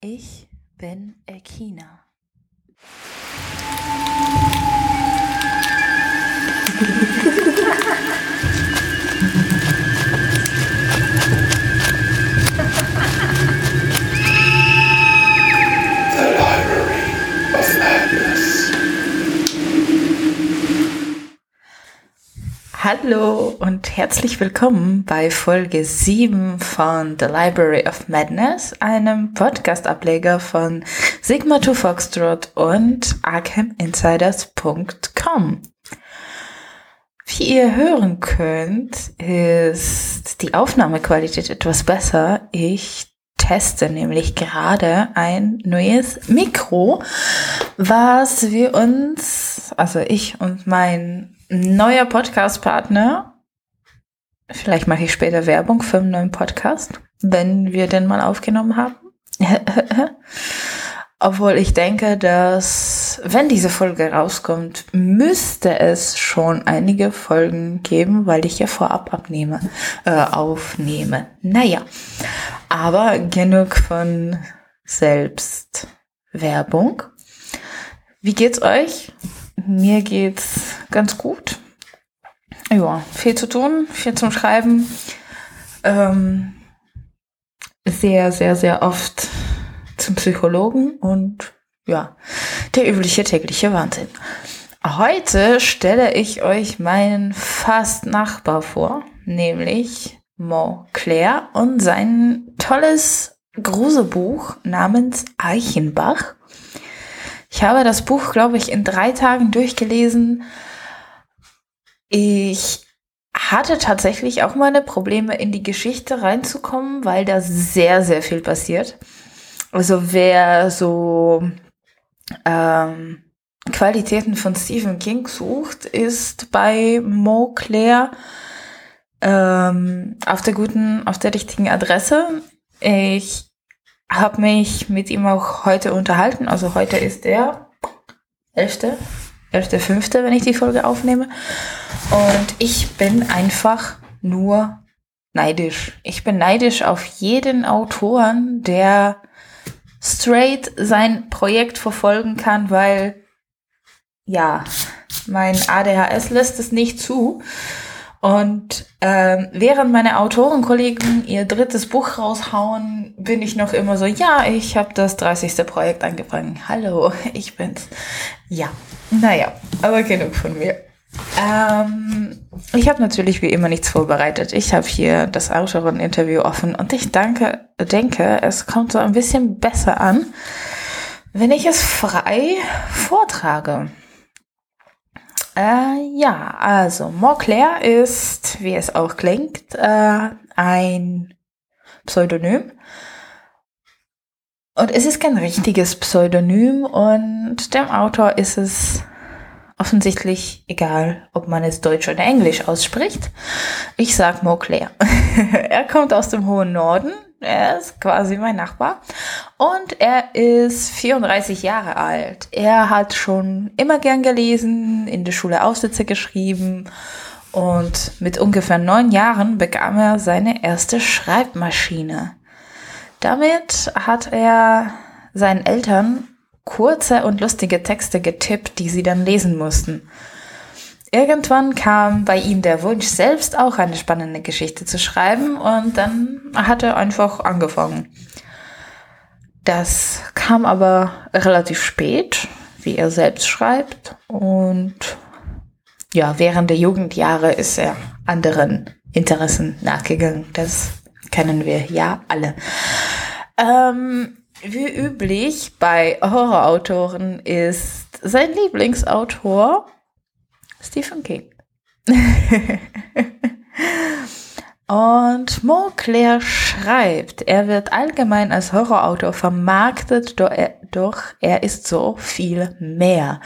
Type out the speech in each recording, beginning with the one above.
Ich bin Ekina. Hallo und herzlich willkommen bei Folge 7 von The Library of Madness, einem Podcast-Ableger von Sigma 2 Foxtrot und ArkhamInsiders.com. Wie ihr hören könnt, ist die Aufnahmequalität etwas besser. Ich teste nämlich gerade ein neues Mikro, was wir uns, also ich und mein neuer Podcast-Partner, vielleicht mache ich später Werbung für einen neuen Podcast, wenn wir den mal aufgenommen haben. Obwohl ich denke, dass wenn diese Folge rauskommt, müsste es schon einige Folgen geben, weil ich ja vorab abnehme, äh, aufnehme. Naja, aber genug von Selbstwerbung. Wie geht's euch? Mir geht's ganz gut. Ja, viel zu tun, viel zum Schreiben. Ähm, sehr, sehr, sehr oft zum Psychologen und ja, der übliche tägliche Wahnsinn. Heute stelle ich euch meinen fast Nachbar vor, nämlich Montclair und sein tolles Gruselbuch namens Eichenbach. Ich habe das Buch, glaube ich, in drei Tagen durchgelesen. Ich hatte tatsächlich auch meine Probleme, in die Geschichte reinzukommen, weil da sehr, sehr viel passiert. Also wer so ähm, Qualitäten von Stephen King sucht, ist bei Montclair ähm, auf der guten, auf der richtigen Adresse. Ich habe mich mit ihm auch heute unterhalten. Also heute ist der 11. 11.5., wenn ich die Folge aufnehme. Und ich bin einfach nur neidisch. Ich bin neidisch auf jeden Autoren, der straight sein Projekt verfolgen kann, weil ja, mein ADHS lässt es nicht zu. Und ähm, während meine Autorenkollegen ihr drittes Buch raushauen, bin ich noch immer so, ja, ich habe das 30. Projekt angefangen. Hallo, ich bin's. Ja, naja, aber genug von mir. Ähm, ich habe natürlich wie immer nichts vorbereitet. Ich habe hier das Autoren-Interview offen und ich danke, denke, es kommt so ein bisschen besser an, wenn ich es frei vortrage. Äh, ja, also Montclair ist, wie es auch klingt, äh, ein Pseudonym. Und es ist kein richtiges Pseudonym und dem Autor ist es offensichtlich egal, ob man es Deutsch oder Englisch ausspricht. Ich sag Montclair. er kommt aus dem hohen Norden. Er ist quasi mein Nachbar. Und er ist 34 Jahre alt. Er hat schon immer gern gelesen, in der Schule Aufsätze geschrieben. Und mit ungefähr neun Jahren bekam er seine erste Schreibmaschine. Damit hat er seinen Eltern kurze und lustige Texte getippt, die sie dann lesen mussten. Irgendwann kam bei ihm der Wunsch, selbst auch eine spannende Geschichte zu schreiben und dann hat er einfach angefangen. Das kam aber relativ spät, wie er selbst schreibt und ja, während der Jugendjahre ist er anderen Interessen nachgegangen. Das kennen wir ja alle. Ähm, wie üblich bei Horrorautoren ist sein Lieblingsautor Stephen King. Und Montclair schreibt, er wird allgemein als Horrorautor vermarktet, doch er, doch er ist so viel mehr.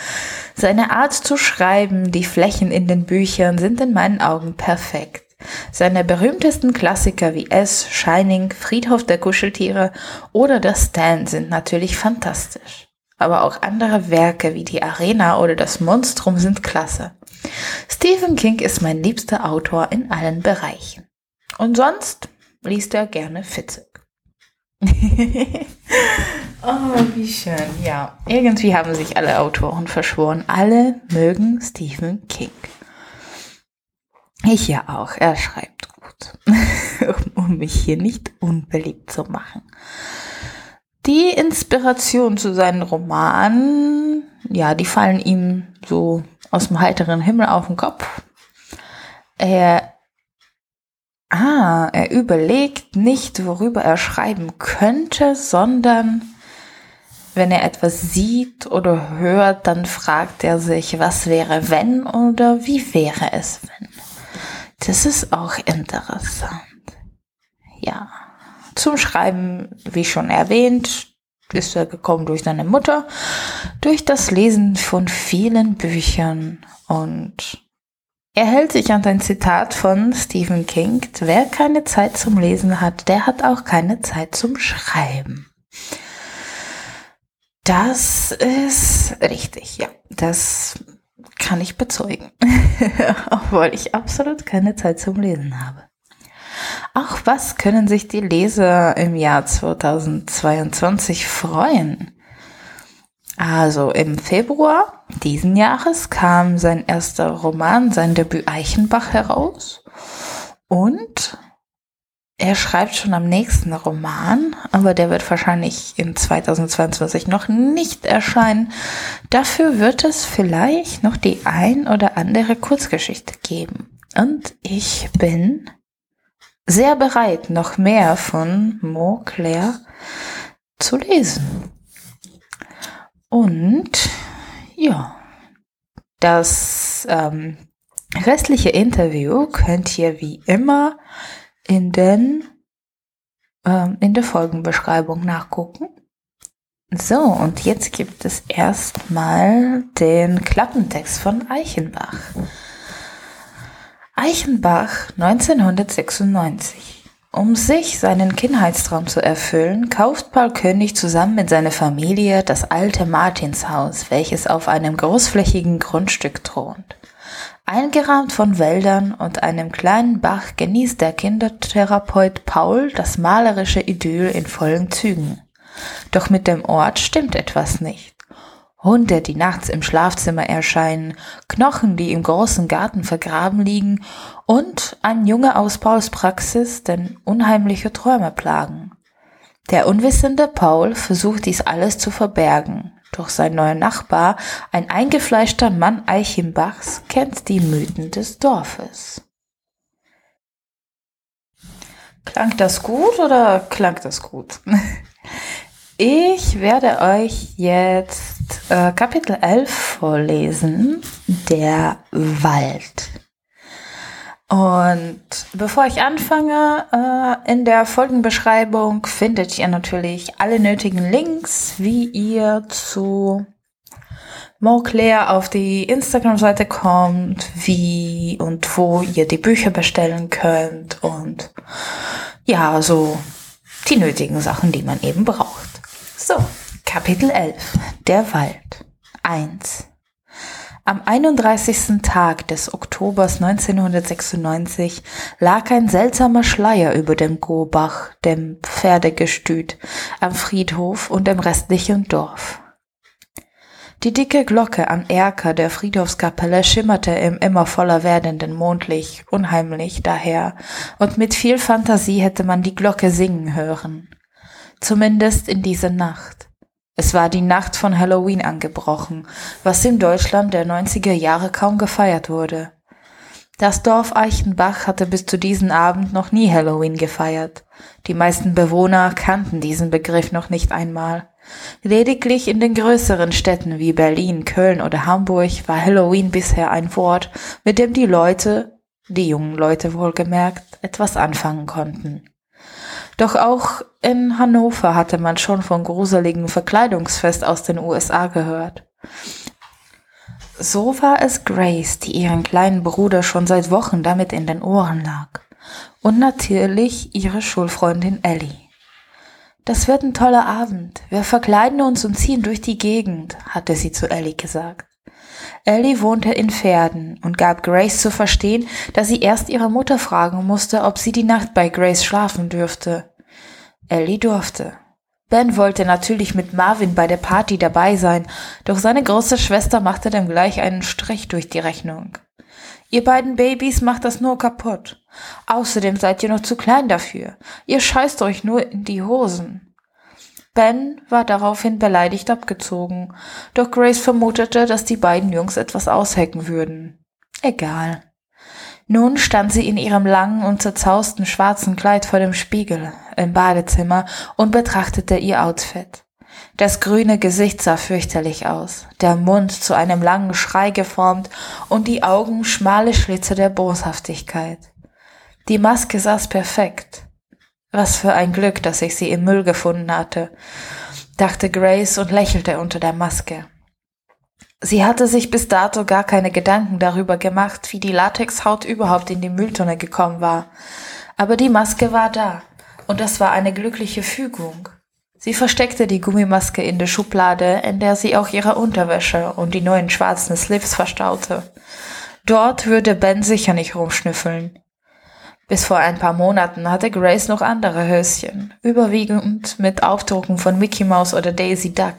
Seine Art zu schreiben, die Flächen in den Büchern sind in meinen Augen perfekt. Seine berühmtesten Klassiker wie S, Shining, Friedhof der Kuscheltiere oder Das Stand sind natürlich fantastisch. Aber auch andere Werke wie die Arena oder das Monstrum sind klasse. Stephen King ist mein liebster Autor in allen Bereichen. Und sonst liest er gerne Fitzek. Oh, wie schön. Ja, irgendwie haben sich alle Autoren verschworen. Alle mögen Stephen King. Ich ja auch. Er schreibt gut, um mich hier nicht unbeliebt zu machen. Die Inspiration zu seinen Romanen, ja, die fallen ihm so aus dem heiteren Himmel auf den Kopf. Er, ah, er überlegt nicht, worüber er schreiben könnte, sondern wenn er etwas sieht oder hört, dann fragt er sich, was wäre wenn oder wie wäre es wenn. Das ist auch interessant. Ja. Zum Schreiben, wie schon erwähnt, ist er gekommen durch seine Mutter, durch das Lesen von vielen Büchern und er hält sich an ein Zitat von Stephen King, wer keine Zeit zum Lesen hat, der hat auch keine Zeit zum Schreiben. Das ist richtig, ja. Das kann ich bezeugen. Obwohl ich absolut keine Zeit zum Lesen habe. Auch was können sich die Leser im Jahr 2022 freuen? Also im Februar diesen Jahres kam sein erster Roman, sein Debüt Eichenbach heraus. Und er schreibt schon am nächsten Roman, aber der wird wahrscheinlich in 2022 noch nicht erscheinen. Dafür wird es vielleicht noch die ein oder andere Kurzgeschichte geben. Und ich bin sehr bereit, noch mehr von Montclair zu lesen. Und ja, das ähm, restliche Interview könnt ihr wie immer in den ähm, in der Folgenbeschreibung nachgucken. So, und jetzt gibt es erstmal den Klappentext von Eichenbach. Eichenbach 1996. Um sich seinen Kindheitstraum zu erfüllen, kauft Paul König zusammen mit seiner Familie das alte Martinshaus, welches auf einem großflächigen Grundstück thront. Eingerahmt von Wäldern und einem kleinen Bach genießt der Kindertherapeut Paul das malerische Idyll in vollen Zügen. Doch mit dem Ort stimmt etwas nicht. Hunde, die nachts im Schlafzimmer erscheinen, Knochen, die im großen Garten vergraben liegen und ein Junge aus Pauls Praxis, den unheimliche Träume plagen. Der unwissende Paul versucht dies alles zu verbergen, doch sein neuer Nachbar, ein eingefleischter Mann Eichenbachs, kennt die Mythen des Dorfes. Klang das gut oder klang das gut? Ich werde euch jetzt äh, Kapitel 11 vorlesen, der Wald. Und bevor ich anfange, äh, in der Folgenbeschreibung findet ihr natürlich alle nötigen Links, wie ihr zu Montclair auf die Instagram-Seite kommt, wie und wo ihr die Bücher bestellen könnt und ja, so die nötigen Sachen, die man eben braucht. So, Kapitel 11. Der Wald. 1. Am 31. Tag des Oktobers 1996 lag ein seltsamer Schleier über dem Gobach, dem Pferdegestüt, am Friedhof und dem restlichen Dorf. Die dicke Glocke am Erker der Friedhofskapelle schimmerte im immer voller werdenden Mondlicht unheimlich daher, und mit viel Fantasie hätte man die Glocke singen hören. Zumindest in dieser Nacht. Es war die Nacht von Halloween angebrochen, was in Deutschland der 90er Jahre kaum gefeiert wurde. Das Dorf Eichenbach hatte bis zu diesem Abend noch nie Halloween gefeiert. Die meisten Bewohner kannten diesen Begriff noch nicht einmal. Lediglich in den größeren Städten wie Berlin, Köln oder Hamburg war Halloween bisher ein Wort, mit dem die Leute, die jungen Leute wohlgemerkt, etwas anfangen konnten. Doch auch in Hannover hatte man schon von gruseligen Verkleidungsfest aus den USA gehört. So war es Grace, die ihren kleinen Bruder schon seit Wochen damit in den Ohren lag. Und natürlich ihre Schulfreundin Ellie. Das wird ein toller Abend. Wir verkleiden uns und ziehen durch die Gegend, hatte sie zu Ellie gesagt. Ellie wohnte in Pferden und gab Grace zu verstehen, dass sie erst ihre Mutter fragen musste, ob sie die Nacht bei Grace schlafen dürfte. Ellie durfte. Ben wollte natürlich mit Marvin bei der Party dabei sein, doch seine große Schwester machte dem gleich einen Strich durch die Rechnung. Ihr beiden Babys macht das nur kaputt. Außerdem seid ihr noch zu klein dafür. Ihr scheißt euch nur in die Hosen. Ben war daraufhin beleidigt abgezogen, doch Grace vermutete, dass die beiden Jungs etwas aushecken würden. Egal. Nun stand sie in ihrem langen und zerzausten schwarzen Kleid vor dem Spiegel im Badezimmer und betrachtete ihr Outfit. Das grüne Gesicht sah fürchterlich aus, der Mund zu einem langen Schrei geformt und die Augen schmale Schlitze der Boshaftigkeit. Die Maske saß perfekt. Was für ein Glück, dass ich sie im Müll gefunden hatte, dachte Grace und lächelte unter der Maske. Sie hatte sich bis dato gar keine Gedanken darüber gemacht, wie die Latexhaut überhaupt in die Mülltonne gekommen war. Aber die Maske war da, und das war eine glückliche Fügung. Sie versteckte die Gummimaske in der Schublade, in der sie auch ihre Unterwäsche und die neuen schwarzen Slips verstaute. Dort würde Ben sicher nicht rumschnüffeln. Bis vor ein paar Monaten hatte Grace noch andere Höschen, überwiegend mit Aufdrucken von Mickey Mouse oder Daisy Duck.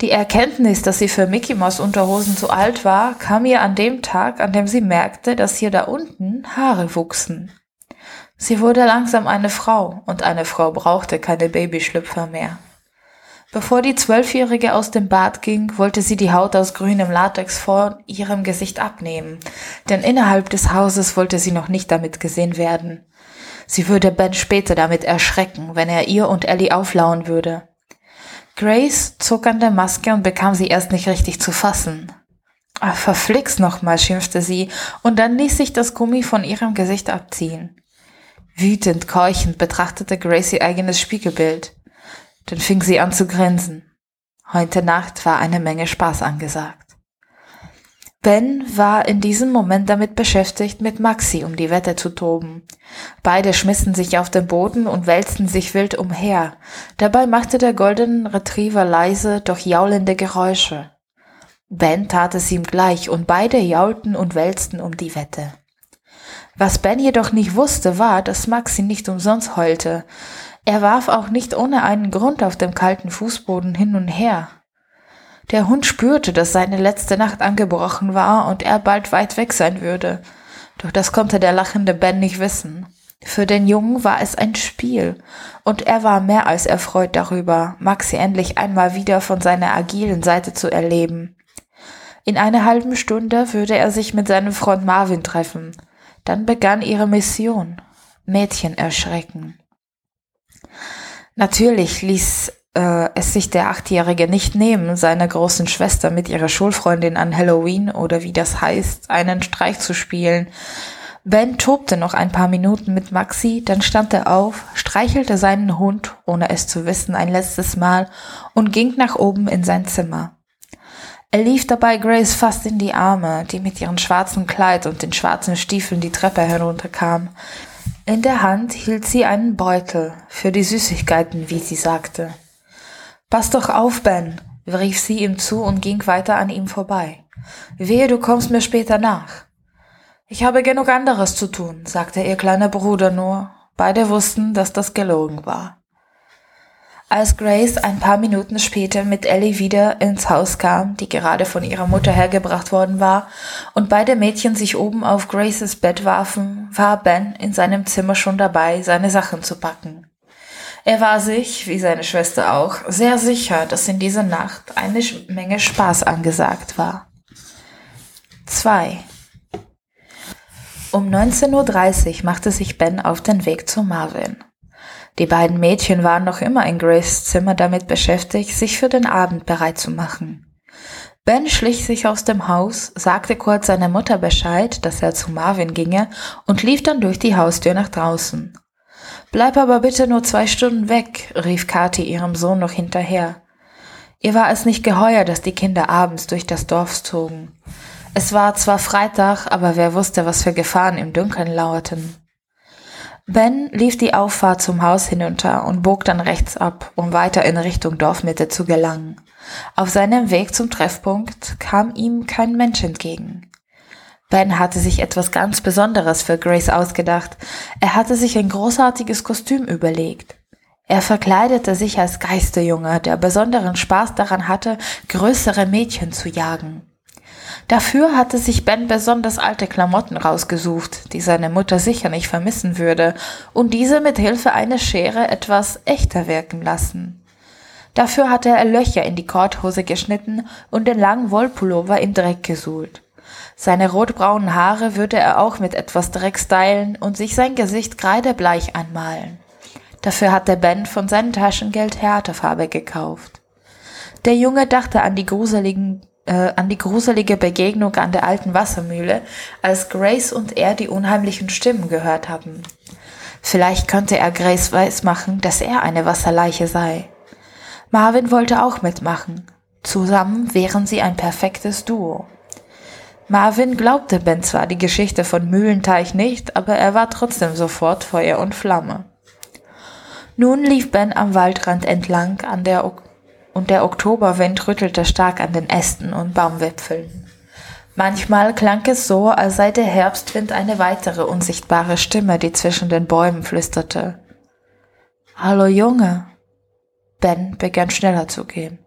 Die Erkenntnis, dass sie für Mickey Mouse Unterhosen zu alt war, kam ihr an dem Tag, an dem sie merkte, dass hier da unten Haare wuchsen. Sie wurde langsam eine Frau und eine Frau brauchte keine Babyschlüpfer mehr. Bevor die Zwölfjährige aus dem Bad ging, wollte sie die Haut aus grünem Latex vor ihrem Gesicht abnehmen, denn innerhalb des Hauses wollte sie noch nicht damit gesehen werden. Sie würde Ben später damit erschrecken, wenn er ihr und Ellie auflauen würde. Grace zog an der Maske und bekam sie erst nicht richtig zu fassen. Ach, verflixt nochmal, schimpfte sie, und dann ließ sich das Gummi von ihrem Gesicht abziehen. Wütend, keuchend betrachtete Grace ihr eigenes Spiegelbild. Dann fing sie an zu grinsen. Heute Nacht war eine Menge Spaß angesagt. Ben war in diesem Moment damit beschäftigt, mit Maxi um die Wette zu toben. Beide schmissen sich auf den Boden und wälzten sich wild umher. Dabei machte der Golden Retriever leise, doch jaulende Geräusche. Ben tat es ihm gleich und beide jaulten und wälzten um die Wette. Was Ben jedoch nicht wusste, war, dass Maxi nicht umsonst heulte. Er warf auch nicht ohne einen Grund auf dem kalten Fußboden hin und her. Der Hund spürte, dass seine letzte Nacht angebrochen war und er bald weit weg sein würde. Doch das konnte der lachende Ben nicht wissen. Für den Jungen war es ein Spiel, und er war mehr als erfreut darüber, Maxi endlich einmal wieder von seiner agilen Seite zu erleben. In einer halben Stunde würde er sich mit seinem Freund Marvin treffen. Dann begann ihre Mission. Mädchen erschrecken. Natürlich ließ äh, es sich der Achtjährige nicht nehmen, seiner großen Schwester mit ihrer Schulfreundin an Halloween oder wie das heißt, einen Streich zu spielen. Ben tobte noch ein paar Minuten mit Maxi, dann stand er auf, streichelte seinen Hund, ohne es zu wissen, ein letztes Mal und ging nach oben in sein Zimmer. Er lief dabei Grace fast in die Arme, die mit ihrem schwarzen Kleid und den schwarzen Stiefeln die Treppe herunterkam. In der Hand hielt sie einen Beutel für die Süßigkeiten, wie sie sagte. Pass doch auf, Ben, rief sie ihm zu und ging weiter an ihm vorbei. Wehe, du kommst mir später nach. Ich habe genug anderes zu tun, sagte ihr kleiner Bruder nur. Beide wussten, dass das gelogen war. Als Grace ein paar Minuten später mit Ellie wieder ins Haus kam, die gerade von ihrer Mutter hergebracht worden war, und beide Mädchen sich oben auf Graces Bett warfen, war Ben in seinem Zimmer schon dabei, seine Sachen zu packen. Er war sich, wie seine Schwester auch, sehr sicher, dass in dieser Nacht eine Menge Spaß angesagt war. 2. Um 19.30 Uhr machte sich Ben auf den Weg zu Marvin. Die beiden Mädchen waren noch immer in Grace Zimmer damit beschäftigt, sich für den Abend bereit zu machen. Ben schlich sich aus dem Haus, sagte kurz seiner Mutter Bescheid, dass er zu Marvin ginge und lief dann durch die Haustür nach draußen. Bleib aber bitte nur zwei Stunden weg, rief Kathi ihrem Sohn noch hinterher. Ihr war es nicht geheuer, dass die Kinder abends durch das Dorf zogen. Es war zwar Freitag, aber wer wusste, was für Gefahren im Dunkeln lauerten. Ben lief die Auffahrt zum Haus hinunter und bog dann rechts ab, um weiter in Richtung Dorfmitte zu gelangen. Auf seinem Weg zum Treffpunkt kam ihm kein Mensch entgegen. Ben hatte sich etwas ganz Besonderes für Grace ausgedacht. Er hatte sich ein großartiges Kostüm überlegt. Er verkleidete sich als Geisterjunge, der besonderen Spaß daran hatte, größere Mädchen zu jagen. Dafür hatte sich Ben besonders alte Klamotten rausgesucht, die seine Mutter sicher nicht vermissen würde, und diese mit Hilfe einer Schere etwas echter wirken lassen. Dafür hatte er Löcher in die Korthose geschnitten und den langen Wollpullover im Dreck gesuhlt. Seine rotbraunen Haare würde er auch mit etwas Dreck stylen und sich sein Gesicht kreidebleich anmalen. Dafür hatte Ben von seinem Taschengeld Härtefarbe gekauft. Der Junge dachte an die gruseligen äh, an die gruselige Begegnung an der alten Wassermühle, als Grace und er die unheimlichen Stimmen gehört hatten. Vielleicht könnte er Grace weismachen, dass er eine Wasserleiche sei. Marvin wollte auch mitmachen. Zusammen wären sie ein perfektes Duo. Marvin glaubte Ben zwar die Geschichte von Mühlenteich nicht, aber er war trotzdem sofort Feuer und Flamme. Nun lief Ben am Waldrand entlang an der o und der Oktoberwind rüttelte stark an den Ästen und Baumwipfeln. Manchmal klang es so, als sei der Herbstwind eine weitere unsichtbare Stimme, die zwischen den Bäumen flüsterte. Hallo Junge. Ben begann schneller zu gehen.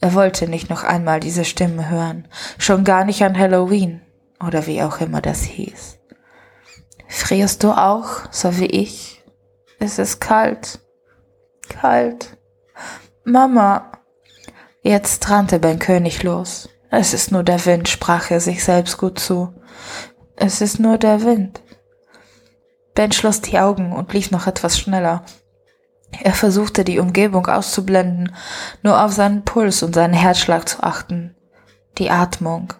Er wollte nicht noch einmal diese Stimme hören, schon gar nicht an Halloween oder wie auch immer das hieß. Frierst du auch, so wie ich? Es ist kalt. Kalt. Mama. Jetzt rannte Ben König los. Es ist nur der Wind, sprach er sich selbst gut zu. Es ist nur der Wind. Ben schloss die Augen und lief noch etwas schneller. Er versuchte die Umgebung auszublenden, nur auf seinen Puls und seinen Herzschlag zu achten. Die Atmung,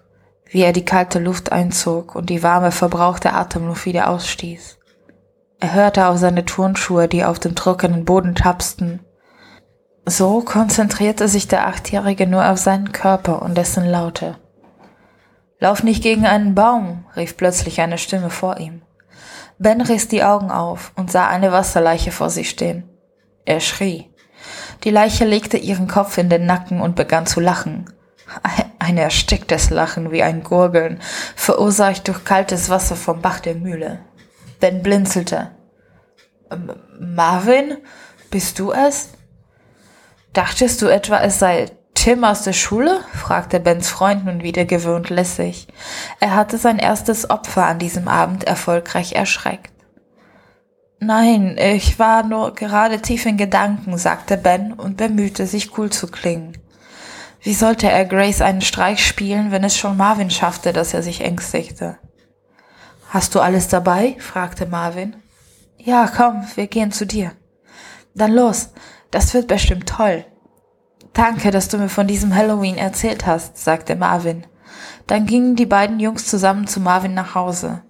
wie er die kalte Luft einzog und die warme, verbrauchte Atemluft wieder ausstieß. Er hörte auf seine Turnschuhe, die auf dem trockenen Boden tapsten. So konzentrierte sich der Achtjährige nur auf seinen Körper und dessen Laute. Lauf nicht gegen einen Baum, rief plötzlich eine Stimme vor ihm. Ben riss die Augen auf und sah eine Wasserleiche vor sich stehen. Er schrie. Die Leiche legte ihren Kopf in den Nacken und begann zu lachen. Ein ersticktes Lachen wie ein Gurgeln, verursacht durch kaltes Wasser vom Bach der Mühle. Ben blinzelte. Marvin, bist du es? Dachtest du etwa, es sei Tim aus der Schule? fragte Bens Freund nun wieder gewöhnt lässig. Er hatte sein erstes Opfer an diesem Abend erfolgreich erschreckt. Nein, ich war nur gerade tief in Gedanken, sagte Ben und bemühte sich cool zu klingen. Wie sollte er Grace einen Streich spielen, wenn es schon Marvin schaffte, dass er sich ängstigte? Hast du alles dabei? fragte Marvin. Ja, komm, wir gehen zu dir. Dann los, das wird bestimmt toll. Danke, dass du mir von diesem Halloween erzählt hast, sagte Marvin. Dann gingen die beiden Jungs zusammen zu Marvin nach Hause.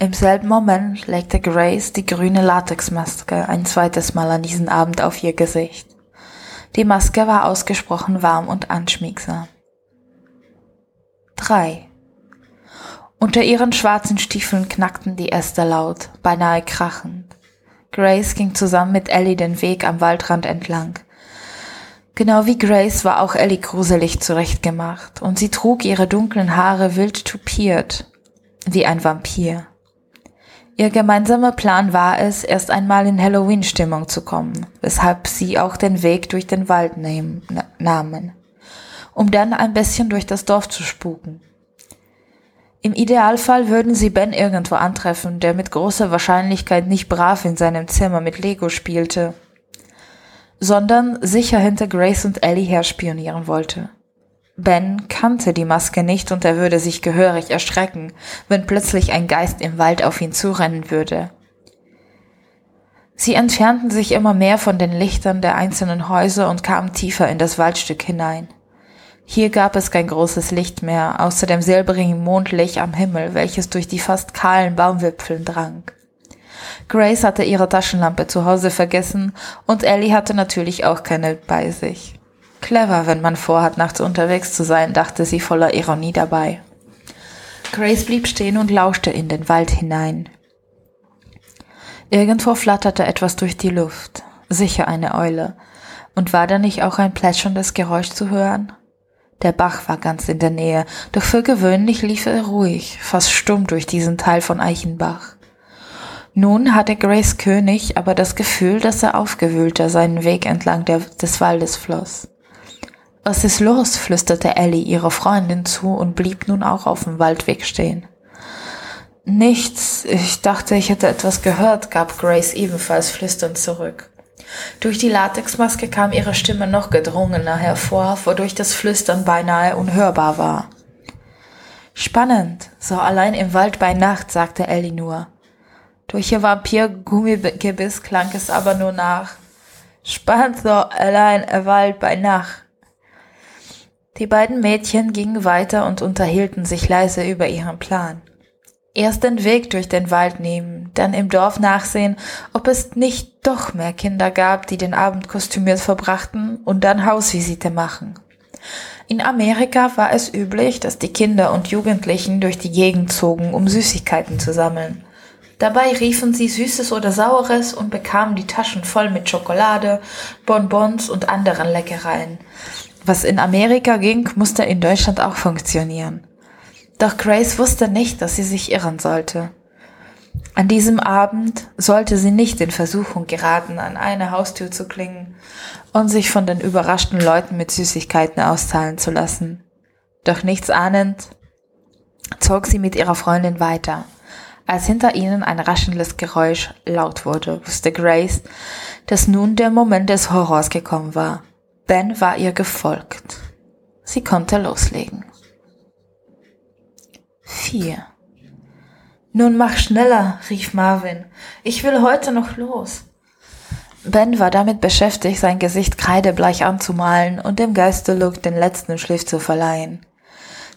Im selben Moment legte Grace die grüne Latexmaske ein zweites Mal an diesem Abend auf ihr Gesicht. Die Maske war ausgesprochen warm und anschmiegsam. 3. Unter ihren schwarzen Stiefeln knackten die Äste laut, beinahe krachend. Grace ging zusammen mit Ellie den Weg am Waldrand entlang. Genau wie Grace war auch Ellie gruselig zurechtgemacht und sie trug ihre dunklen Haare wild tupiert, wie ein Vampir. Ihr gemeinsamer Plan war es, erst einmal in Halloween-Stimmung zu kommen, weshalb sie auch den Weg durch den Wald nehmen, nahmen, um dann ein bisschen durch das Dorf zu spuken. Im Idealfall würden sie Ben irgendwo antreffen, der mit großer Wahrscheinlichkeit nicht brav in seinem Zimmer mit Lego spielte, sondern sicher hinter Grace und Ellie herspionieren wollte. Ben kannte die Maske nicht und er würde sich gehörig erschrecken, wenn plötzlich ein Geist im Wald auf ihn zurennen würde. Sie entfernten sich immer mehr von den Lichtern der einzelnen Häuser und kamen tiefer in das Waldstück hinein. Hier gab es kein großes Licht mehr, außer dem silbrigen Mondlicht am Himmel, welches durch die fast kahlen Baumwipfeln drang. Grace hatte ihre Taschenlampe zu Hause vergessen und Ellie hatte natürlich auch keine bei sich. Clever, wenn man vorhat, nachts unterwegs zu sein, dachte sie voller Ironie dabei. Grace blieb stehen und lauschte in den Wald hinein. Irgendwo flatterte etwas durch die Luft, sicher eine Eule. Und war da nicht auch ein plätscherndes Geräusch zu hören? Der Bach war ganz in der Nähe, doch für gewöhnlich lief er ruhig, fast stumm durch diesen Teil von Eichenbach. Nun hatte Grace König aber das Gefühl, dass er aufgewühlter seinen Weg entlang der, des Waldes floss. Was ist los? flüsterte Ellie ihrer Freundin zu und blieb nun auch auf dem Waldweg stehen. Nichts, ich dachte, ich hätte etwas gehört, gab Grace ebenfalls flüsternd zurück. Durch die Latexmaske kam ihre Stimme noch gedrungener hervor, wodurch das Flüstern beinahe unhörbar war. Spannend, so allein im Wald bei Nacht, sagte Ellie nur. Durch ihr Vampir-Gummigebiss klang es aber nur nach. Spannend so allein im Wald bei Nacht. Die beiden Mädchen gingen weiter und unterhielten sich leise über ihren Plan. Erst den Weg durch den Wald nehmen, dann im Dorf nachsehen, ob es nicht doch mehr Kinder gab, die den Abend kostümiert verbrachten und dann Hausvisite machen. In Amerika war es üblich, dass die Kinder und Jugendlichen durch die Gegend zogen, um Süßigkeiten zu sammeln. Dabei riefen sie Süßes oder Saures und bekamen die Taschen voll mit Schokolade, Bonbons und anderen Leckereien. Was in Amerika ging, musste in Deutschland auch funktionieren. Doch Grace wusste nicht, dass sie sich irren sollte. An diesem Abend sollte sie nicht in Versuchung geraten, an eine Haustür zu klingen und sich von den überraschten Leuten mit Süßigkeiten auszahlen zu lassen. Doch nichts ahnend, zog sie mit ihrer Freundin weiter. Als hinter ihnen ein raschendes Geräusch laut wurde, wusste Grace, dass nun der Moment des Horrors gekommen war. Ben war ihr gefolgt. Sie konnte loslegen. 4. Nun mach schneller, rief Marvin. Ich will heute noch los. Ben war damit beschäftigt, sein Gesicht kreidebleich anzumalen und dem Geisterlook den letzten Schliff zu verleihen.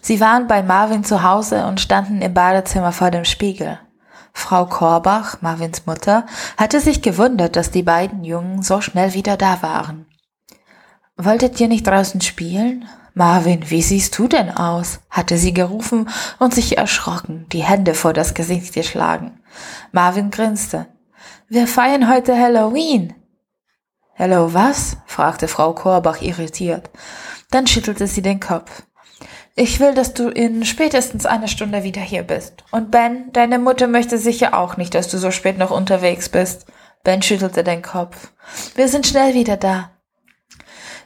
Sie waren bei Marvin zu Hause und standen im Badezimmer vor dem Spiegel. Frau Korbach, Marvins Mutter, hatte sich gewundert, dass die beiden Jungen so schnell wieder da waren. Wolltet ihr nicht draußen spielen? Marvin, wie siehst du denn aus? hatte sie gerufen und sich erschrocken, die Hände vor das Gesicht geschlagen. Marvin grinste. Wir feiern heute Halloween. Hello, was? fragte Frau Korbach irritiert. Dann schüttelte sie den Kopf. Ich will, dass du in spätestens einer Stunde wieder hier bist. Und Ben, deine Mutter möchte sicher auch nicht, dass du so spät noch unterwegs bist. Ben schüttelte den Kopf. Wir sind schnell wieder da.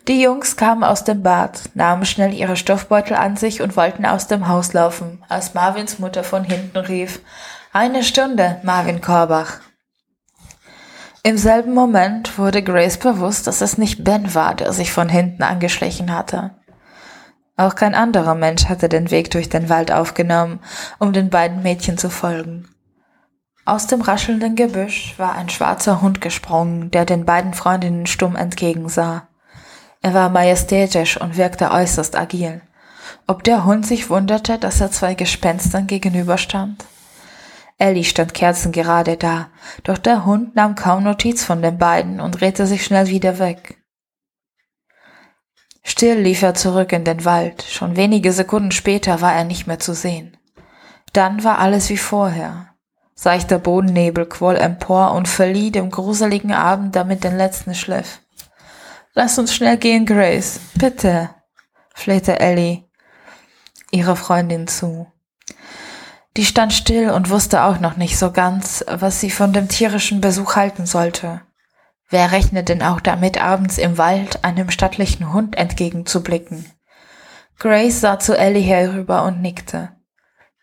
Die Jungs kamen aus dem Bad, nahmen schnell ihre Stoffbeutel an sich und wollten aus dem Haus laufen, als Marvins Mutter von hinten rief, eine Stunde, Marvin Korbach. Im selben Moment wurde Grace bewusst, dass es nicht Ben war, der sich von hinten angeschlichen hatte. Auch kein anderer Mensch hatte den Weg durch den Wald aufgenommen, um den beiden Mädchen zu folgen. Aus dem raschelnden Gebüsch war ein schwarzer Hund gesprungen, der den beiden Freundinnen stumm entgegensah. Er war majestätisch und wirkte äußerst agil. Ob der Hund sich wunderte, dass er zwei Gespenstern gegenüberstand? Ellie stand kerzengerade da, doch der Hund nahm kaum Notiz von den beiden und drehte sich schnell wieder weg. Still lief er zurück in den Wald. Schon wenige Sekunden später war er nicht mehr zu sehen. Dann war alles wie vorher. Seichter Bodennebel quoll empor und verlieh dem gruseligen Abend damit den letzten Schliff. Lass uns schnell gehen, Grace. Bitte, flehte Ellie ihrer Freundin zu. Die stand still und wusste auch noch nicht so ganz, was sie von dem tierischen Besuch halten sollte. Wer rechnet denn auch damit, abends im Wald einem stattlichen Hund entgegenzublicken? Grace sah zu Ellie herüber und nickte.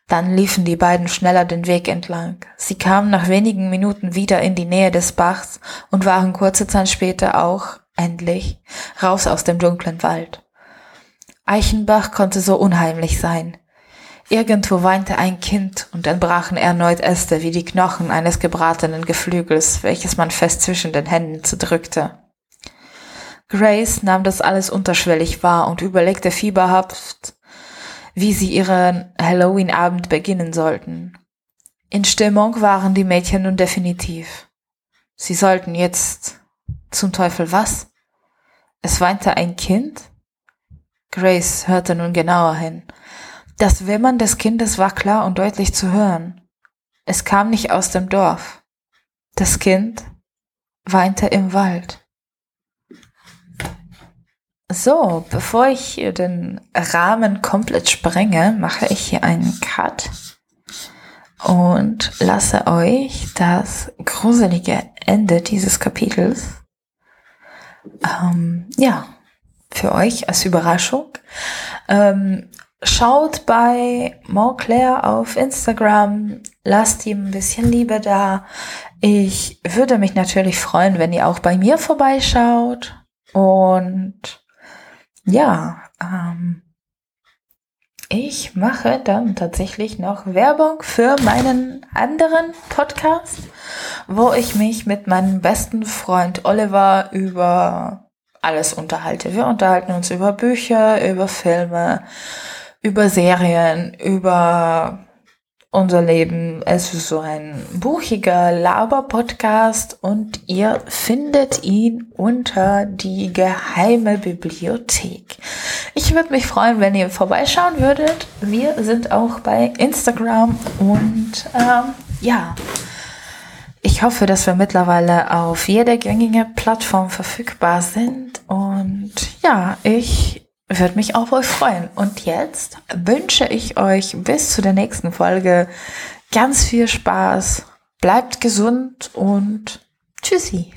Dann liefen die beiden schneller den Weg entlang. Sie kamen nach wenigen Minuten wieder in die Nähe des Bachs und waren kurze Zeit später auch, endlich, raus aus dem dunklen Wald. Eichenbach konnte so unheimlich sein. Irgendwo weinte ein Kind und dann brachen erneut Äste wie die Knochen eines gebratenen Geflügels, welches man fest zwischen den Händen zerdrückte. Grace nahm das alles unterschwellig wahr und überlegte fieberhaft, wie sie ihren Halloween-Abend beginnen sollten. In Stimmung waren die Mädchen nun definitiv. Sie sollten jetzt zum Teufel was? Es weinte ein Kind? Grace hörte nun genauer hin. Das Wimmern des Kindes war klar und deutlich zu hören. Es kam nicht aus dem Dorf. Das Kind weinte im Wald. So, bevor ich den Rahmen komplett sprenge, mache ich hier einen Cut und lasse euch das gruselige Ende dieses Kapitels, ähm, ja, für euch als Überraschung. Ähm, schaut bei Montclair auf Instagram, lasst ihm ein bisschen Liebe da. Ich würde mich natürlich freuen, wenn ihr auch bei mir vorbeischaut. Und ja, ähm, ich mache dann tatsächlich noch Werbung für meinen anderen Podcast, wo ich mich mit meinem besten Freund Oliver über alles unterhalte. Wir unterhalten uns über Bücher, über Filme, über Serien, über unser Leben. Es ist so ein buchiger Laber-Podcast und ihr findet ihn unter die geheime Bibliothek. Ich würde mich freuen, wenn ihr vorbeischauen würdet. Wir sind auch bei Instagram und ähm, ja, ich hoffe, dass wir mittlerweile auf jeder gängigen Plattform verfügbar sind und ja, ich würde mich auf euch freuen. Und jetzt wünsche ich euch bis zu der nächsten Folge ganz viel Spaß. Bleibt gesund und tschüssi.